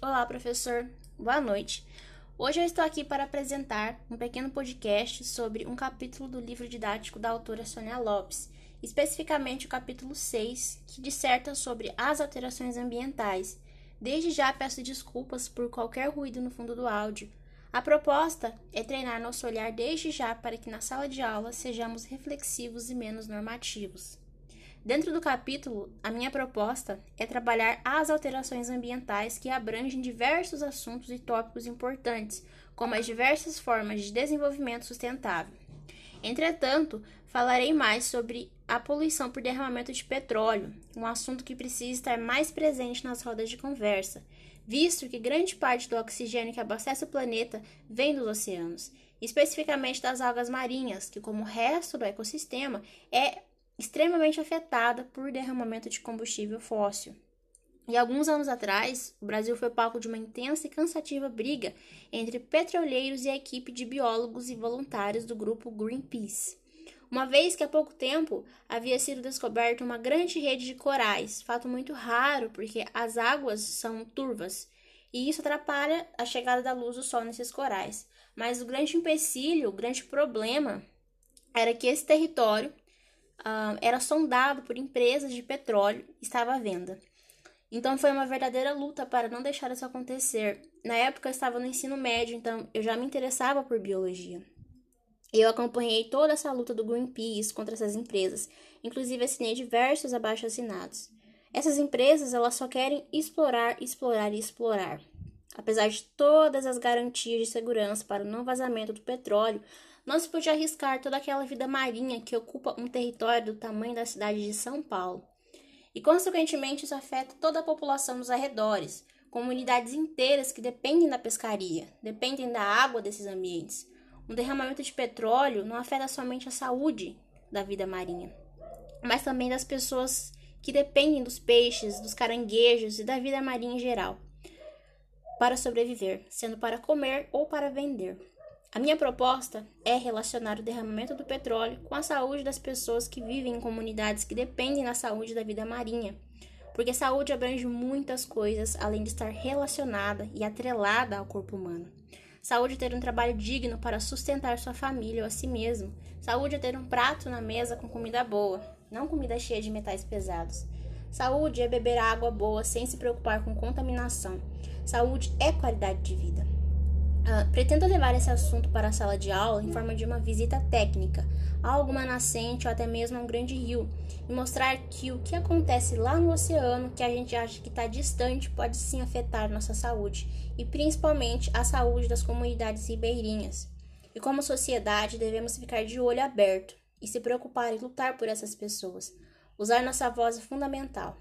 Olá, professor. Boa noite. Hoje eu estou aqui para apresentar um pequeno podcast sobre um capítulo do livro didático da autora Sônia Lopes, especificamente o capítulo 6, que disserta sobre as alterações ambientais. Desde já peço desculpas por qualquer ruído no fundo do áudio. A proposta é treinar nosso olhar desde já para que na sala de aula sejamos reflexivos e menos normativos. Dentro do capítulo, a minha proposta é trabalhar as alterações ambientais que abrangem diversos assuntos e tópicos importantes, como as diversas formas de desenvolvimento sustentável. Entretanto, falarei mais sobre a poluição por derramamento de petróleo, um assunto que precisa estar mais presente nas rodas de conversa, visto que grande parte do oxigênio que abastece o planeta vem dos oceanos, especificamente das algas marinhas, que, como o resto do ecossistema, é extremamente afetada por derramamento de combustível fóssil. E alguns anos atrás, o Brasil foi palco de uma intensa e cansativa briga entre petroleiros e a equipe de biólogos e voluntários do grupo Greenpeace. Uma vez que há pouco tempo havia sido descoberta uma grande rede de corais, fato muito raro porque as águas são turvas e isso atrapalha a chegada da luz do sol nesses corais. Mas o grande empecilho, o grande problema era que esse território uh, era sondado por empresas de petróleo e estava à venda. Então foi uma verdadeira luta para não deixar isso acontecer. Na época eu estava no ensino médio, então eu já me interessava por biologia. Eu acompanhei toda essa luta do Greenpeace contra essas empresas, inclusive assinei diversos abaixo-assinados. Essas empresas, elas só querem explorar, explorar e explorar. Apesar de todas as garantias de segurança para o não vazamento do petróleo, não se podia arriscar toda aquela vida marinha que ocupa um território do tamanho da cidade de São Paulo. E, consequentemente, isso afeta toda a população dos arredores, comunidades inteiras que dependem da pescaria, dependem da água desses ambientes. Um derramamento de petróleo não afeta somente a saúde da vida marinha, mas também das pessoas que dependem dos peixes, dos caranguejos e da vida marinha em geral para sobreviver, sendo para comer ou para vender. A minha proposta é relacionar o derramamento do petróleo com a saúde das pessoas que vivem em comunidades que dependem da saúde da vida marinha, porque saúde abrange muitas coisas além de estar relacionada e atrelada ao corpo humano. Saúde é ter um trabalho digno para sustentar sua família ou a si mesmo. Saúde é ter um prato na mesa com comida boa, não comida cheia de metais pesados. Saúde é beber água boa sem se preocupar com contaminação. Saúde é qualidade de vida. Uh, pretendo levar esse assunto para a sala de aula em forma de uma visita técnica a alguma nascente ou até mesmo a um grande rio e mostrar que o que acontece lá no oceano, que a gente acha que está distante, pode sim afetar nossa saúde e principalmente a saúde das comunidades ribeirinhas. E como sociedade devemos ficar de olho aberto e se preocupar e lutar por essas pessoas. Usar nossa voz é fundamental.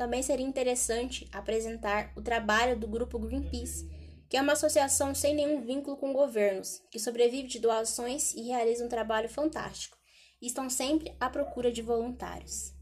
Também seria interessante apresentar o trabalho do grupo Greenpeace que é uma associação sem nenhum vínculo com governos, que sobrevive de doações e realiza um trabalho fantástico, estão sempre à procura de voluntários.